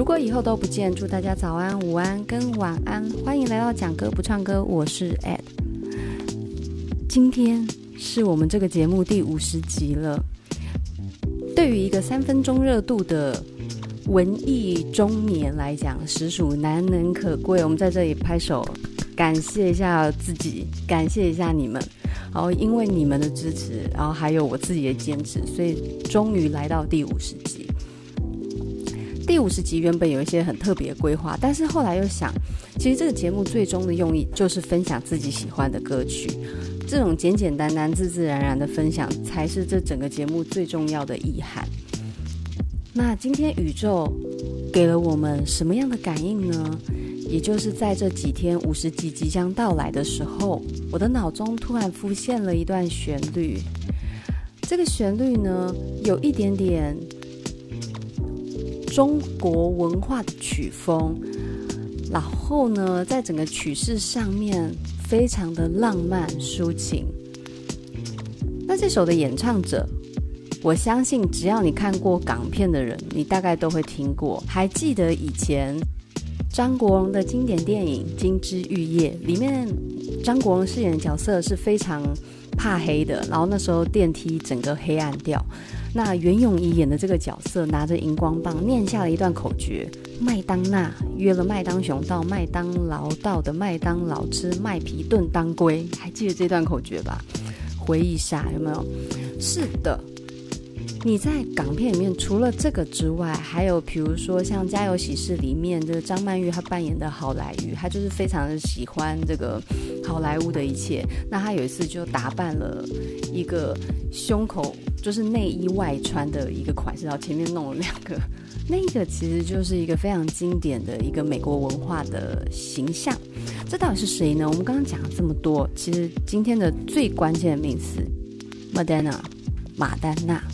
如果以后都不见，祝大家早安、午安跟晚安。欢迎来到讲歌不唱歌，我是 Ed。今天是我们这个节目第五十集了。对于一个三分钟热度的文艺中年来讲，实属难能可贵。我们在这里拍手，感谢一下自己，感谢一下你们。然后因为你们的支持，然后还有我自己的坚持，所以终于来到第五十集。五十集原本有一些很特别的规划，但是后来又想，其实这个节目最终的用意就是分享自己喜欢的歌曲，这种简简单单、自自然然的分享，才是这整个节目最重要的意涵。那今天宇宙给了我们什么样的感应呢？也就是在这几天五十集即将到来的时候，我的脑中突然浮现了一段旋律。这个旋律呢，有一点点中国文化的曲风，然后呢，在整个曲式上面非常的浪漫抒情。那这首的演唱者，我相信只要你看过港片的人，你大概都会听过。还记得以前张国荣的经典电影《金枝玉叶》里面，张国荣饰演的角色是非常怕黑的，然后那时候电梯整个黑暗掉。那袁咏仪演的这个角色拿着荧光棒念下了一段口诀：麦当娜约了麦当雄到麦当劳到的麦当劳吃麦皮炖当归，还记得这段口诀吧？回忆一下有没有？是的，你在港片里面除了这个之外，还有比如说像《家有喜事》里面这个张曼玉她扮演的好莱坞，她就是非常的喜欢这个好莱坞的一切。那她有一次就打扮了一个胸口。就是内衣外穿的一个款式，然后前面弄了两个，那个其实就是一个非常经典的一个美国文化的形象。这到底是谁呢？我们刚刚讲了这么多，其实今天的最关键的名词，Madonna，马丹娜。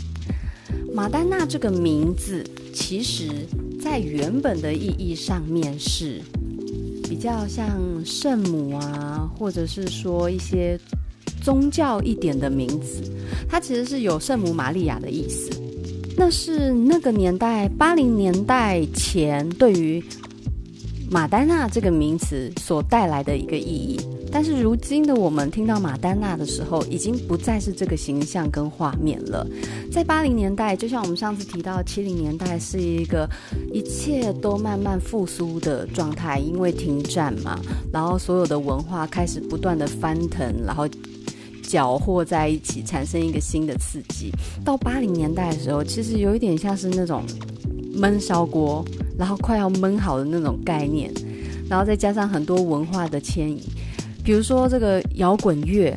马丹娜这个名字，其实在原本的意义上面是比较像圣母啊，或者是说一些。宗教一点的名字，它其实是有圣母玛利亚的意思。那是那个年代，八零年代前对于马丹娜这个名词所带来的一个意义。但是如今的我们听到马丹娜的时候，已经不再是这个形象跟画面了。在八零年代，就像我们上次提到，七零年代是一个一切都慢慢复苏的状态，因为停战嘛，然后所有的文化开始不断的翻腾，然后。搅和在一起，产生一个新的刺激。到八零年代的时候，其实有一点像是那种焖烧锅，然后快要焖好的那种概念，然后再加上很多文化的迁移，比如说这个摇滚乐，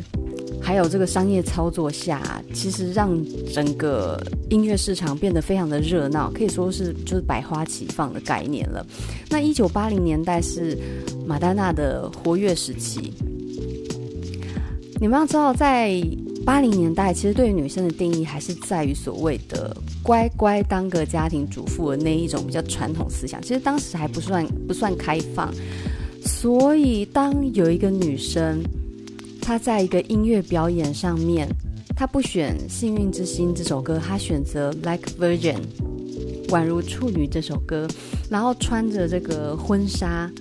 还有这个商业操作下，其实让整个音乐市场变得非常的热闹，可以说是就是百花齐放的概念了。那一九八零年代是马丹娜的活跃时期。你们要知道，在八零年代，其实对于女生的定义还是在于所谓的乖乖当个家庭主妇的那一种比较传统思想。其实当时还不算不算开放，所以当有一个女生，她在一个音乐表演上面，她不选《幸运之星》这首歌，她选择《Like Virgin》宛如处女这首歌，然后穿着这个婚纱。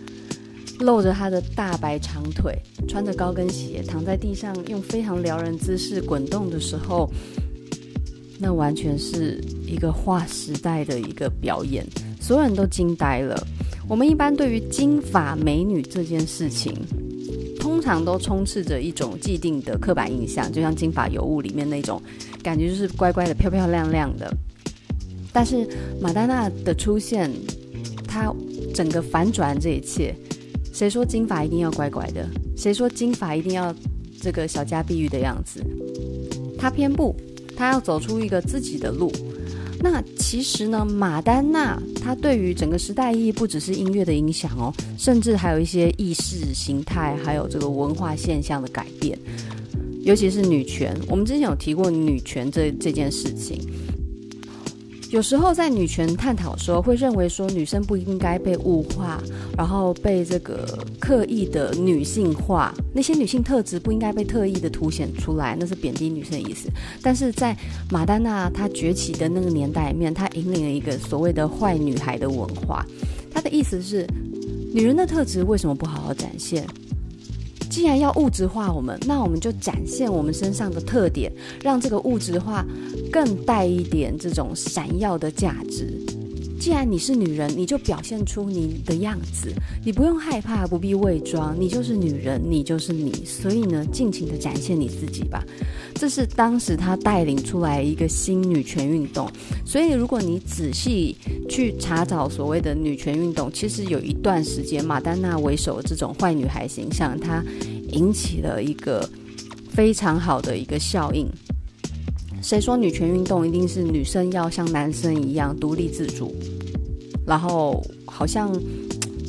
露着她的大白长腿，穿着高跟鞋，躺在地上，用非常撩人姿势滚动的时候，那完全是一个划时代的一个表演，所有人都惊呆了。我们一般对于金发美女这件事情，通常都充斥着一种既定的刻板印象，就像《金发尤物》里面那种感觉，就是乖乖的、漂漂亮亮的。但是马丹娜的出现，她整个反转这一切。谁说金发一定要乖乖的？谁说金发一定要这个小家碧玉的样子？她偏不，她要走出一个自己的路。那其实呢，马丹娜她对于整个时代意义不只是音乐的影响哦，甚至还有一些意识形态，还有这个文化现象的改变，尤其是女权。我们之前有提过女权这这件事情。有时候在女权探讨的时候，会认为说女生不应该被物化，然后被这个刻意的女性化，那些女性特质不应该被特意的凸显出来，那是贬低女生的意思。但是在马丹娜她崛起的那个年代里面，她引领了一个所谓的坏女孩的文化。她的意思是，女人的特质为什么不好好展现？既然要物质化我们，那我们就展现我们身上的特点，让这个物质化更带一点这种闪耀的价值。既然你是女人，你就表现出你的样子，你不用害怕，不必伪装，你就是女人，你就是你。所以呢，尽情的展现你自己吧。这是当时他带领出来一个新女权运动。所以，如果你仔细去查找所谓的女权运动，其实有一段时间，马丹娜为首的这种坏女孩形象，它引起了一个非常好的一个效应。谁说女权运动一定是女生要像男生一样独立自主，然后好像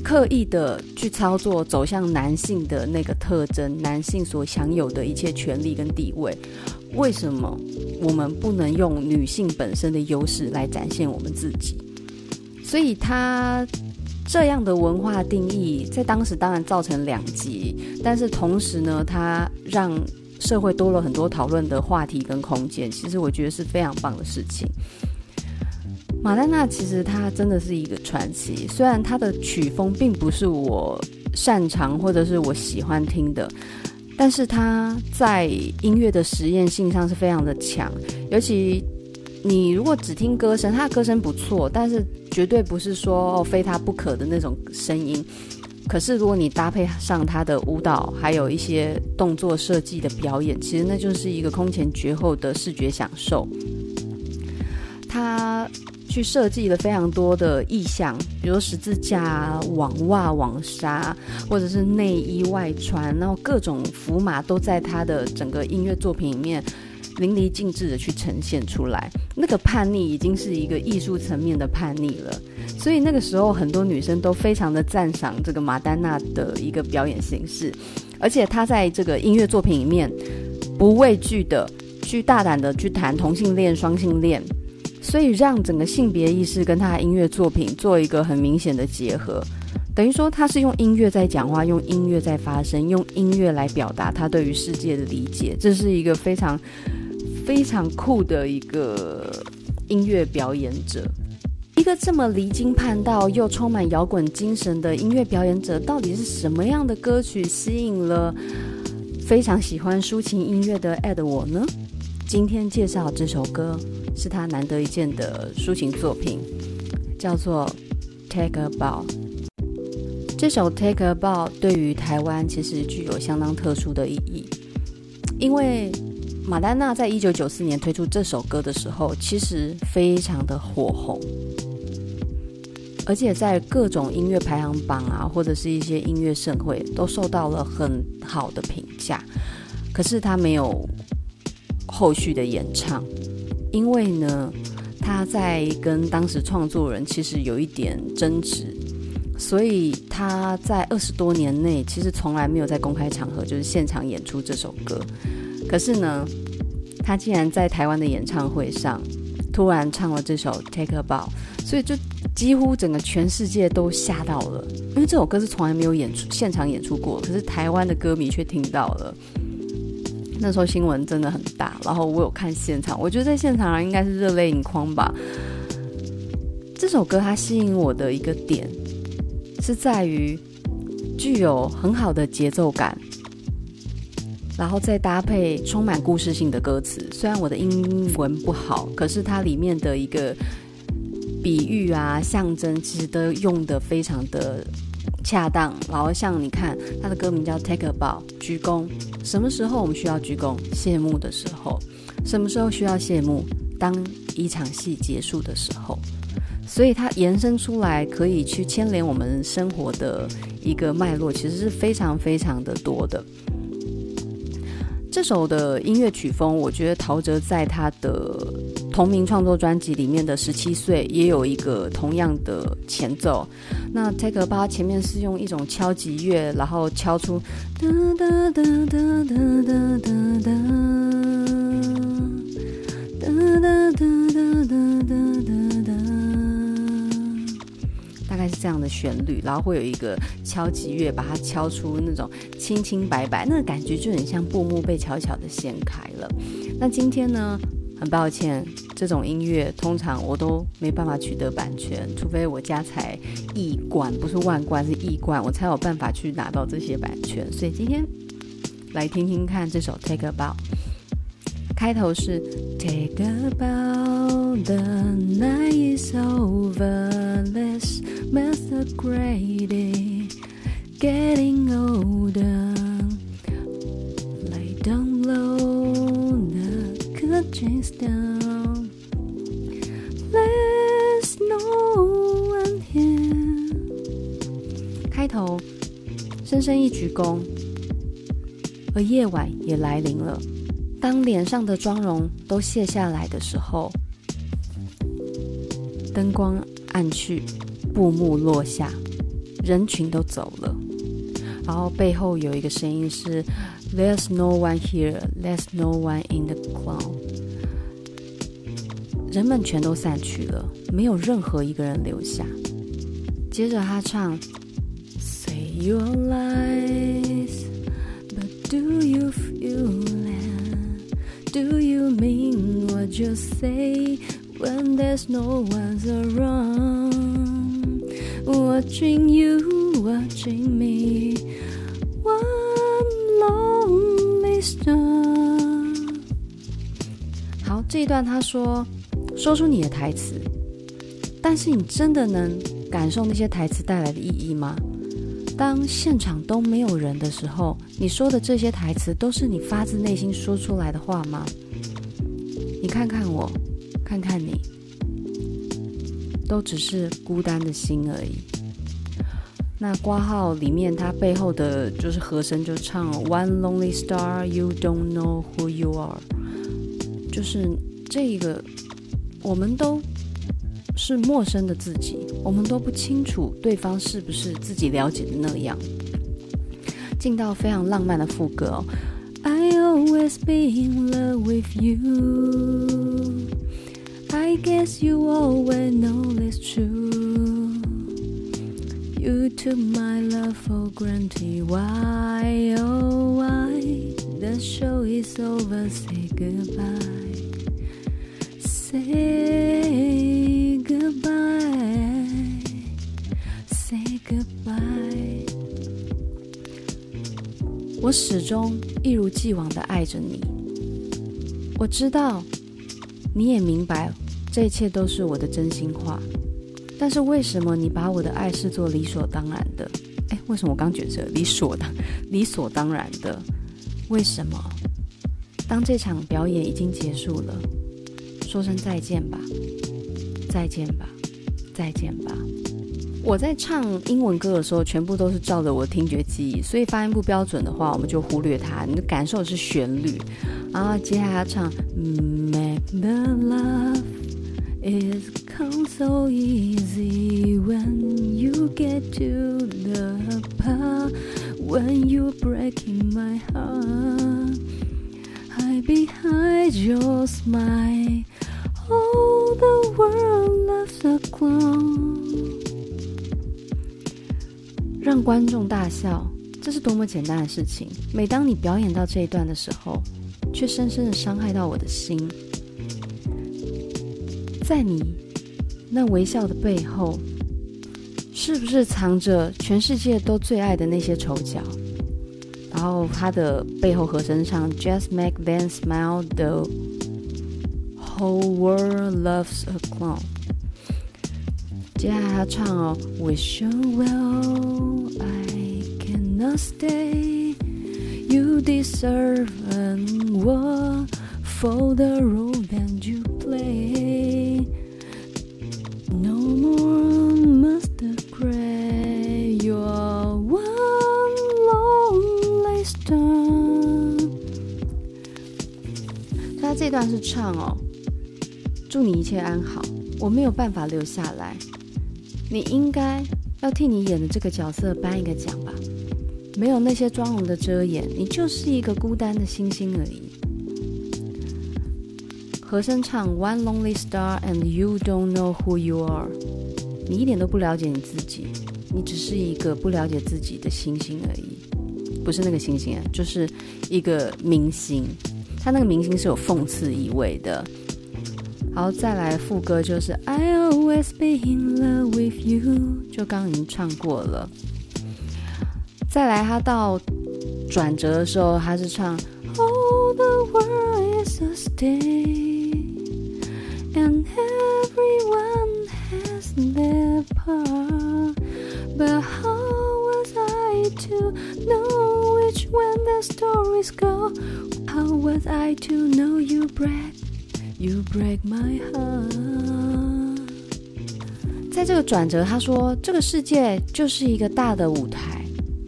刻意的去操作走向男性的那个特征，男性所享有的一切权利跟地位？为什么我们不能用女性本身的优势来展现我们自己？所以他这样的文化定义在当时当然造成两极，但是同时呢，他让。社会多了很多讨论的话题跟空间，其实我觉得是非常棒的事情。马丹娜其实她真的是一个传奇，虽然她的曲风并不是我擅长或者是我喜欢听的，但是她在音乐的实验性上是非常的强。尤其你如果只听歌声，她的歌声不错，但是绝对不是说哦非她不可的那种声音。可是，如果你搭配上他的舞蹈，还有一些动作设计的表演，其实那就是一个空前绝后的视觉享受。他去设计了非常多的意象，比如十字架、网袜、网纱，或者是内衣外穿，然后各种符码都在他的整个音乐作品里面淋漓尽致的去呈现出来。那个叛逆已经是一个艺术层面的叛逆了。所以那个时候，很多女生都非常的赞赏这个马丹娜的一个表演形式，而且她在这个音乐作品里面不畏惧的去大胆的去谈同性恋、双性恋，所以让整个性别意识跟她的音乐作品做一个很明显的结合，等于说她是用音乐在讲话，用音乐在发声，用音乐来表达她对于世界的理解，这是一个非常非常酷的一个音乐表演者。一个这么离经叛道又充满摇滚精神的音乐表演者，到底是什么样的歌曲吸引了非常喜欢抒情音乐的 Ed 我呢？今天介绍这首歌是他难得一见的抒情作品，叫做《Take a Bow》。这首《Take a Bow》对于台湾其实具有相当特殊的意义，因为马丹娜在一九九四年推出这首歌的时候，其实非常的火红。而且在各种音乐排行榜啊，或者是一些音乐盛会，都受到了很好的评价。可是他没有后续的演唱，因为呢，他在跟当时创作人其实有一点争执，所以他在二十多年内其实从来没有在公开场合就是现场演出这首歌。可是呢，他竟然在台湾的演唱会上突然唱了这首《Take a Bow》，所以就。几乎整个全世界都吓到了，因为这首歌是从来没有演出现场演出过，可是台湾的歌迷却听到了。那时候新闻真的很大，然后我有看现场，我觉得在现场应该是热泪盈眶吧。这首歌它吸引我的一个点是在于具有很好的节奏感，然后再搭配充满故事性的歌词。虽然我的英文不好，可是它里面的一个。比喻啊，象征其实都用得非常的恰当。然后像你看，他的歌名叫 Take a Bow，鞠躬。什么时候我们需要鞠躬？谢幕的时候。什么时候需要谢幕？当一场戏结束的时候。所以它延伸出来可以去牵连我们生活的一个脉络，其实是非常非常的多的。这首的音乐曲风，我觉得陶喆在他的。同名创作专辑里面的《十七岁》也有一个同样的前奏。那 Take a Bow 前面是用一种敲击乐，然后敲出哒哒哒哒哒哒哒。这样的旋律，然后会有一个敲击乐把它敲出那种清清白白，那个感觉就很像布幕被悄悄的掀开了。那今天呢，很抱歉，这种音乐通常我都没办法取得版权，除非我家财亿贯，不是万贯，是亿贯，我才有办法去拿到这些版权。所以今天来听听看这首《Take a Bow》，开头是 Take a bow, the night is over, let's masquerade it, getting older, lay down low, the curtains down, there's no one here。开头深深一鞠躬，而夜晚也来临了。当脸上的妆容都卸下来的时候，灯光暗去，布幕落下，人群都走了，然后背后有一个声音是 "There's no one here, there's no one in the cloud"，人们全都散去了，没有任何一个人留下。接着他唱 "Say your lies, but do you you say when there's no one around? Watching you, watching me, one lonely star。好，这一段他说，说出你的台词，但是你真的能感受那些台词带来的意义吗？当现场都没有人的时候，你说的这些台词都是你发自内心说出来的话吗？你看看我，看看你，都只是孤单的心而已。那挂号里面，它背后的就是和声，就唱 One lonely star, you don't know who you are，就是这个，我们都。是陌生的自己，我们都不清楚对方是不是自己了解的那样。进到非常浪漫的副歌哦 always be in love with you. I guess you always know it's true. You took my love for granted. Why, oh why? The show is over. Say goodbye. Say. 我始终一如既往的爱着你。我知道，你也明白，这一切都是我的真心话。但是为什么你把我的爱视作理所当然的？哎，为什么我刚觉得理所当理所当然的？为什么？当这场表演已经结束了，说声再见吧。再见吧，再见吧。我在唱英文歌的时候，全部都是照着我听觉记忆，所以发音不标准的话，我们就忽略它。你的感受是旋律。然后接下来要唱，Make the love is come so easy when you get to the part when you breaking my heart. Hide behind your smile. All the world loves a clown。让观众大笑，这是多么简单的事情。每当你表演到这一段的时候，却深深的伤害到我的心。在你那微笑的背后，是不是藏着全世界都最爱的那些丑角？然后他的背后和声唱，Just make them smile though。Whole world loves a clown。接下来他唱哦，Wish you well, cannot stay. You deserve an award for the role that you play. No more must cry. You're one lonely star。他这段是唱哦。祝你一切安好。我没有办法留下来，你应该要替你演的这个角色颁一个奖吧。没有那些妆容的遮掩，你就是一个孤单的星星而已。和声唱 One lonely star and you don't know who you are。你一点都不了解你自己，你只是一个不了解自己的星星而已，不是那个星星啊，就是一个明星，他那个明星是有讽刺意味的。好，再来副歌就是 I always be in love with you，就刚刚已经唱过了。再来，他到转折的时候，他是唱 All the world is a stage and everyone has their part, but how was I to know which way the stories go? How was I to know you break? You break my heart。在这个转折，他说：“这个世界就是一个大的舞台，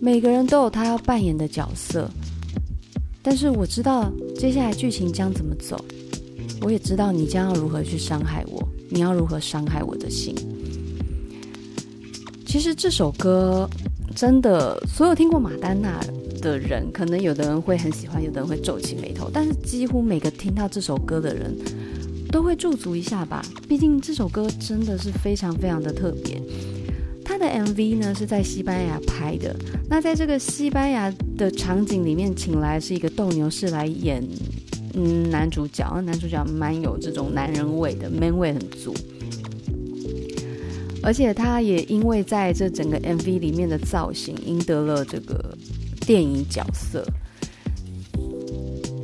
每个人都有他要扮演的角色。但是我知道接下来剧情将怎么走，我也知道你将要如何去伤害我，你要如何伤害我的心。其实这首歌真的，所有听过马丹娜的人，可能有的人会很喜欢，有的人会皱起眉头，但是几乎每个听到这首歌的人。”都会驻足一下吧，毕竟这首歌真的是非常非常的特别。他的 MV 呢是在西班牙拍的，那在这个西班牙的场景里面，请来是一个斗牛士来演，嗯，男主角，男主角蛮有这种男人味的，man 味很足。而且他也因为在这整个 MV 里面的造型，赢得了这个电影角色。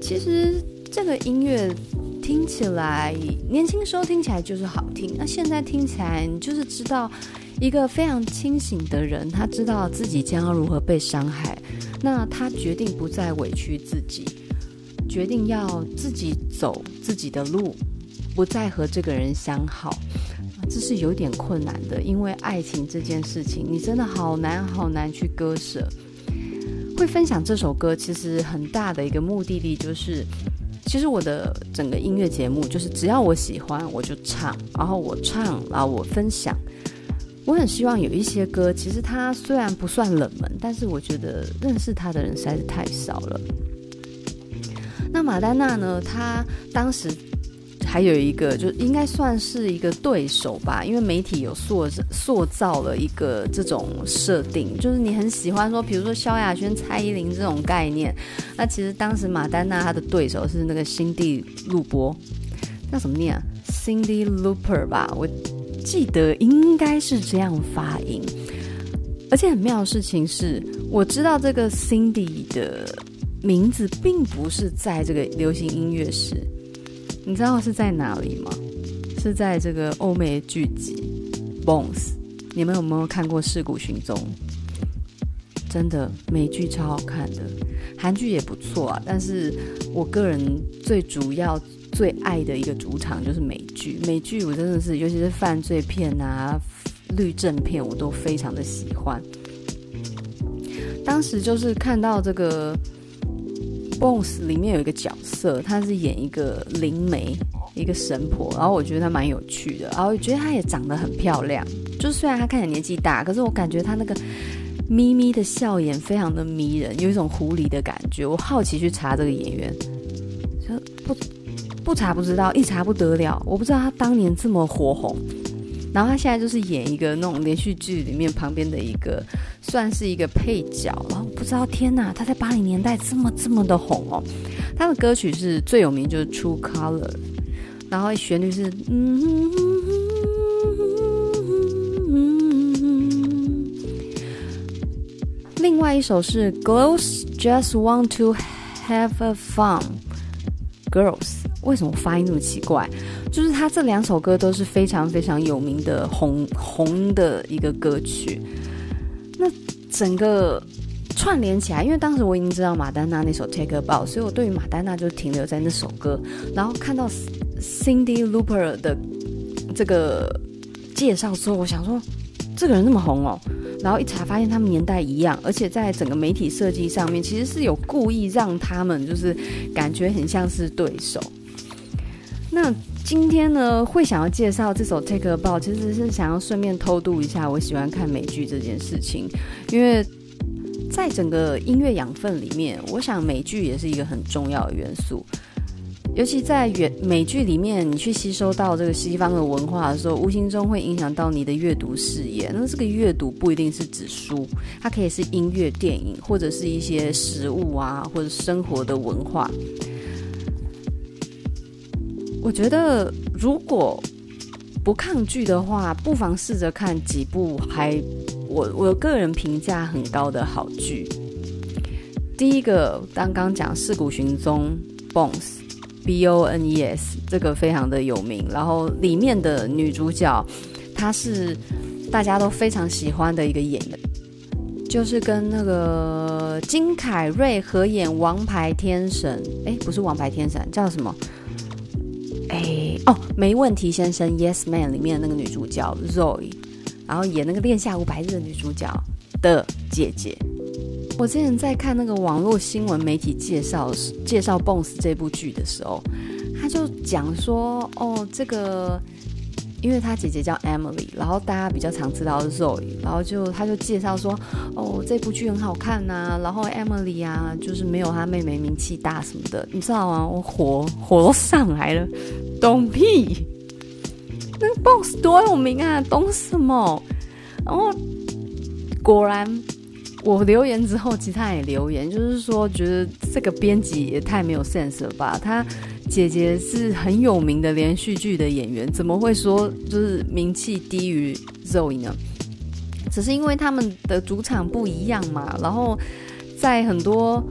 其实这个音乐。听起来年轻时候听起来就是好听，那现在听起来你就是知道一个非常清醒的人，他知道自己将要如何被伤害，那他决定不再委屈自己，决定要自己走自己的路，不再和这个人相好，这是有点困难的，因为爱情这件事情，你真的好难好难去割舍。会分享这首歌，其实很大的一个目的地就是。其实我的整个音乐节目就是，只要我喜欢我就唱，然后我唱，然后我分享。我很希望有一些歌，其实它虽然不算冷门，但是我觉得认识它的人实在是太少了。那马丹娜呢？她当时。还有一个，就应该算是一个对手吧，因为媒体有塑塑造了一个这种设定，就是你很喜欢说，比如说萧亚轩、蔡依林这种概念。那其实当时马丹娜她的对手是那个辛蒂·鲁伯，叫什么念啊？Cindy Looper 吧，我记得应该是这样发音。而且很妙的事情是，我知道这个 Cindy 的名字并不是在这个流行音乐史。你知道是在哪里吗？是在这个欧美剧集《Bones》。你们有没有看过《事故寻踪》？真的，美剧超好看的，韩剧也不错啊。但是我个人最主要、最爱的一个主场就是美剧。美剧我真的是，尤其是犯罪片啊、律政片，我都非常的喜欢。当时就是看到这个。Bones 里面有一个角色，他是演一个灵媒，一个神婆，然后我觉得他蛮有趣的，然后我觉得他也长得很漂亮。就虽然他看起来年纪大，可是我感觉他那个眯眯的笑颜非常的迷人，有一种狐狸的感觉。我好奇去查这个演员，就不不查不知道，一查不得了，我不知道他当年这么火红。然后他现在就是演一个那种连续剧里面旁边的一个，算是一个配角。然后不知道天哪，他在八零年代这么这么的红哦。他的歌曲是最有名就是《True Color》，然后旋律是嗯，另外一首是《Girls Just Want to Have a Fun》，Girls。为什么发音那么奇怪？就是他这两首歌都是非常非常有名的红红的一个歌曲。那整个串联起来，因为当时我已经知道马丹娜那首《Take a Bow》，所以我对于马丹娜就停留在那首歌。然后看到 Cindy Lauper 的这个介绍之后，我想说，这个人那么红哦。然后一查发现他们年代一样，而且在整个媒体设计上面，其实是有故意让他们就是感觉很像是对手。那今天呢，会想要介绍这首《Take a Bow》，其实是想要顺便偷渡一下我喜欢看美剧这件事情，因为在整个音乐养分里面，我想美剧也是一个很重要的元素。尤其在原美剧里面，你去吸收到这个西方的文化的时候，无形中会影响到你的阅读视野。那这个阅读不一定是指书，它可以是音乐、电影，或者是一些食物啊，或者生活的文化。我觉得，如果不抗拒的话，不妨试着看几部还我我个人评价很高的好剧。第一个，刚刚讲《尸骨寻踪》（Bones）。B O N E S 这个非常的有名，然后里面的女主角，她是大家都非常喜欢的一个演员，就是跟那个金凯瑞合演《王牌天神》，哎，不是《王牌天神》，叫什么？哦，没问题先生，Yes Man 里面的那个女主角 Zoe，然后演那个《恋夏五百日》的女主角的姐姐。我之前在看那个网络新闻媒体介绍介绍《Bones》这部剧的时候，他就讲说：“哦，这个，因为他姐姐叫 Emily，然后大家比较常知道 Zoe，然后就他就介绍说：哦，这部剧很好看呐、啊，然后 Emily 啊，就是没有他妹妹名气大什么的，你知道吗？我火火都上来了，懂屁？那个 Boss 多有名啊，懂什么？然后果然。”我留言之后，其他也留言，就是说觉得这个编辑也太没有 sense 了吧？他姐姐是很有名的连续剧的演员，怎么会说就是名气低于 Zoe 呢？只是因为他们的主场不一样嘛，然后在很多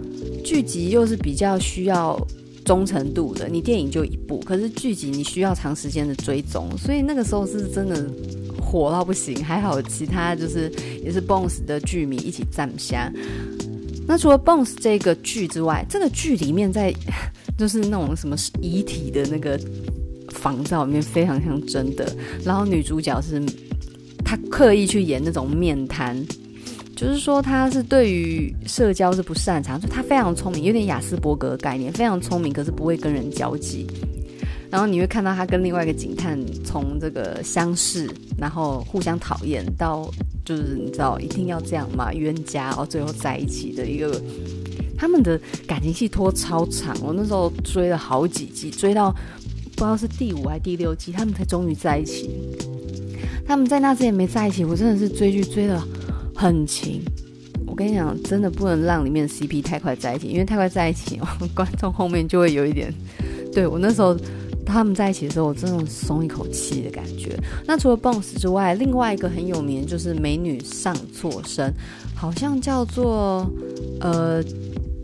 剧集又是比较需要忠诚度的，你电影就一部，可是剧集你需要长时间的追踪，所以那个时候是真的。火到不行，还好其他就是也是 Bones 的剧迷一起赞下。那除了 Bones 这个剧之外，这个剧里面在 就是那种什么遗体的那个仿造里面非常像真的。然后女主角是她刻意去演那种面瘫，就是说她是对于社交是不擅长，就她非常聪明，有点雅斯伯格概念，非常聪明，可是不会跟人交际。然后你会看到他跟另外一个警探从这个相识，然后互相讨厌，到就是你知道一定要这样嘛，冤家，然后最后在一起的一个，他们的感情戏拖超长，我那时候追了好几季，追到不知道是第五还是第六季，他们才终于在一起。他们在那之前没在一起，我真的是追剧追得很勤。我跟你讲，真的不能让里面 CP 太快在一起，因为太快在一起，观众后面就会有一点。对，我那时候。他们在一起的时候，我真的松一口气的感觉。那除了 Bones 之外，另外一个很有名就是《美女上错身》，好像叫做呃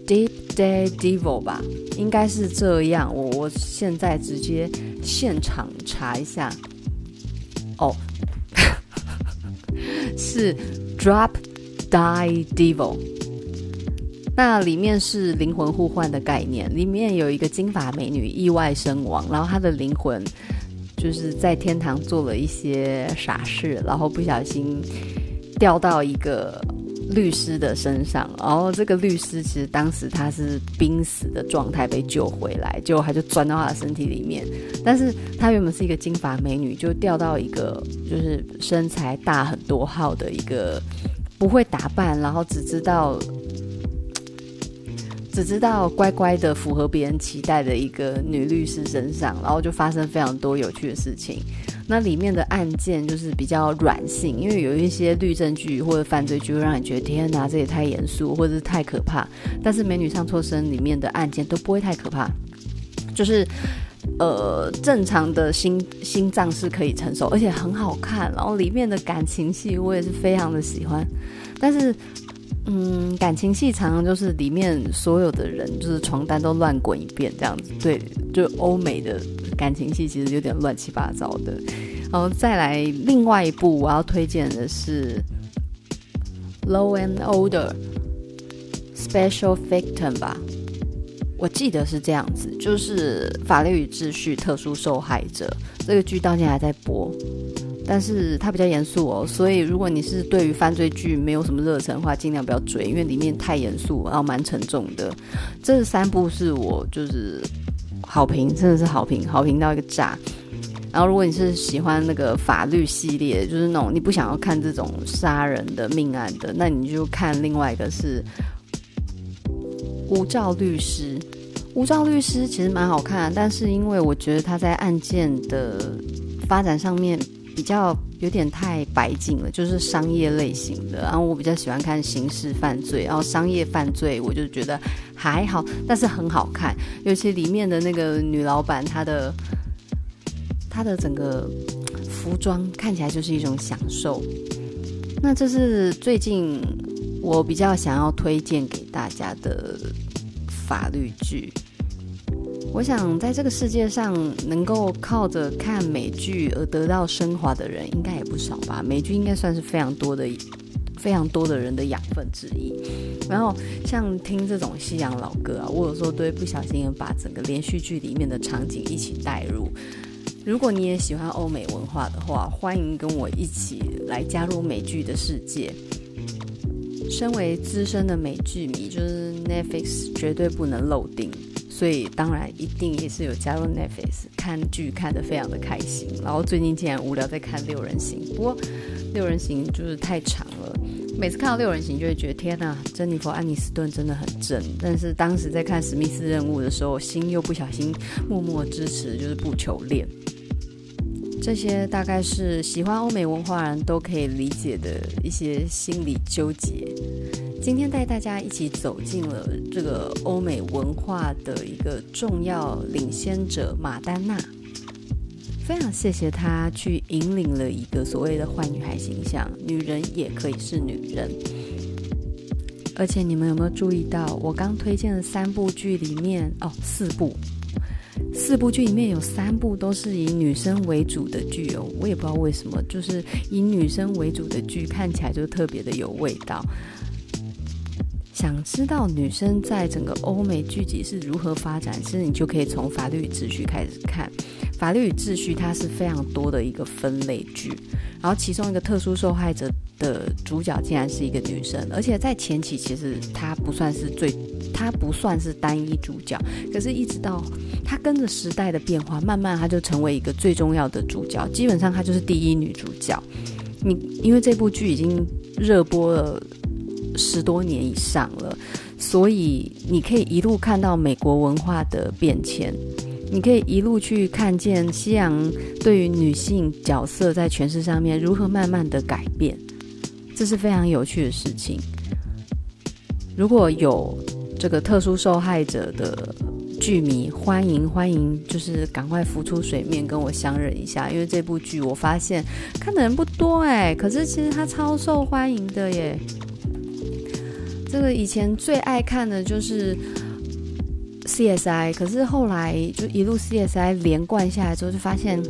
Deep Day Devil 吧，应该是这样。我我现在直接现场查一下。哦，是 Drop Die Devil。那里面是灵魂互换的概念，里面有一个金发美女意外身亡，然后她的灵魂就是在天堂做了一些傻事，然后不小心掉到一个律师的身上，然后这个律师其实当时他是濒死的状态被救回来，结果他就钻到他的身体里面，但是他原本是一个金发美女，就掉到一个就是身材大很多号的一个不会打扮，然后只知道。只知道乖乖的符合别人期待的一个女律师身上，然后就发生非常多有趣的事情。那里面的案件就是比较软性，因为有一些律政剧或者犯罪剧会让你觉得天哪，这也太严肃或者是太可怕。但是《美女上错身》里面的案件都不会太可怕，就是呃正常的心心脏是可以承受，而且很好看。然后里面的感情戏我也是非常的喜欢，但是。嗯，感情戏常常就是里面所有的人就是床单都乱滚一遍这样子，对，就欧美的感情戏其实有点乱七八糟的。然后再来另外一部我要推荐的是《Law and Order Special Victim》吧，我记得是这样子，就是法律与秩序特殊受害者，这个剧到现在还在播。但是它比较严肃哦，所以如果你是对于犯罪剧没有什么热忱的话，尽量不要追，因为里面太严肃，然后蛮沉重的。这三部是我就是好评，真的是好评，好评到一个炸。然后如果你是喜欢那个法律系列，就是那种你不想要看这种杀人的命案的，那你就看另外一个是无照律师。无照律师其实蛮好看，但是因为我觉得他在案件的发展上面比较有点太白净了，就是商业类型的。然后我比较喜欢看刑事犯罪，然后商业犯罪我就觉得还好，但是很好看。尤其里面的那个女老板，她的她的整个服装看起来就是一种享受。那这是最近我比较想要推荐给大家的法律剧。我想，在这个世界上，能够靠着看美剧而得到升华的人，应该也不少吧？美剧应该算是非常多的、非常多的人的养分之一。然后，像听这种西洋老歌啊，我有时候都会不小心把整个连续剧里面的场景一起带入。如果你也喜欢欧美文化的话，欢迎跟我一起来加入美剧的世界。身为资深的美剧迷，就是 Netflix 绝对不能漏订。所以当然一定也是有加入 Netflix 看剧看得非常的开心，然后最近竟然无聊在看《六人行》，不过《六人行》就是太长了，每次看到《六人行》就会觉得天哪，珍妮佛·安妮斯顿真的很正。但是当时在看《史密斯任务》的时候，心又不小心默默支持就是不求恋。这些大概是喜欢欧美文化人都可以理解的一些心理纠结。今天带大家一起走进了这个欧美文化的一个重要领先者马丹娜，非常谢谢她去引领了一个所谓的坏女孩形象，女人也可以是女人。而且你们有没有注意到，我刚推荐的三部剧里面，哦，四部，四部剧里面有三部都是以女生为主的剧哦，我也不知道为什么，就是以女生为主的剧看起来就特别的有味道。想知道女生在整个欧美剧集是如何发展，其实你就可以从《法律与秩序》开始看。《法律与秩序》它是非常多的一个分类剧，然后其中一个特殊受害者的主角竟然是一个女生，而且在前期其实她不算是最，她不算是单一主角，可是一直到她跟着时代的变化，慢慢她就成为一个最重要的主角，基本上她就是第一女主角。你因为这部剧已经热播了。十多年以上了，所以你可以一路看到美国文化的变迁，你可以一路去看见西洋对于女性角色在诠释上面如何慢慢的改变，这是非常有趣的事情。如果有这个特殊受害者的剧迷，欢迎欢迎，就是赶快浮出水面跟我相认一下，因为这部剧我发现看的人不多哎，可是其实它超受欢迎的耶。这个以前最爱看的就是 CSI，可是后来就一路 CSI 连贯下来之后，就发现，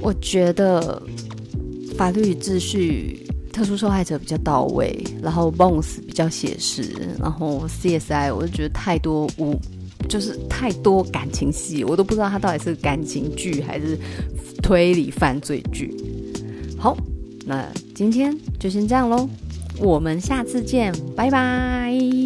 我觉得法律与秩序、特殊受害者比较到位，然后 Bones 比较写实，然后 CSI 我就觉得太多无，就是太多感情戏，我都不知道它到底是感情剧还是推理犯罪剧。好，那今天就先这样喽。我们下次见，拜拜。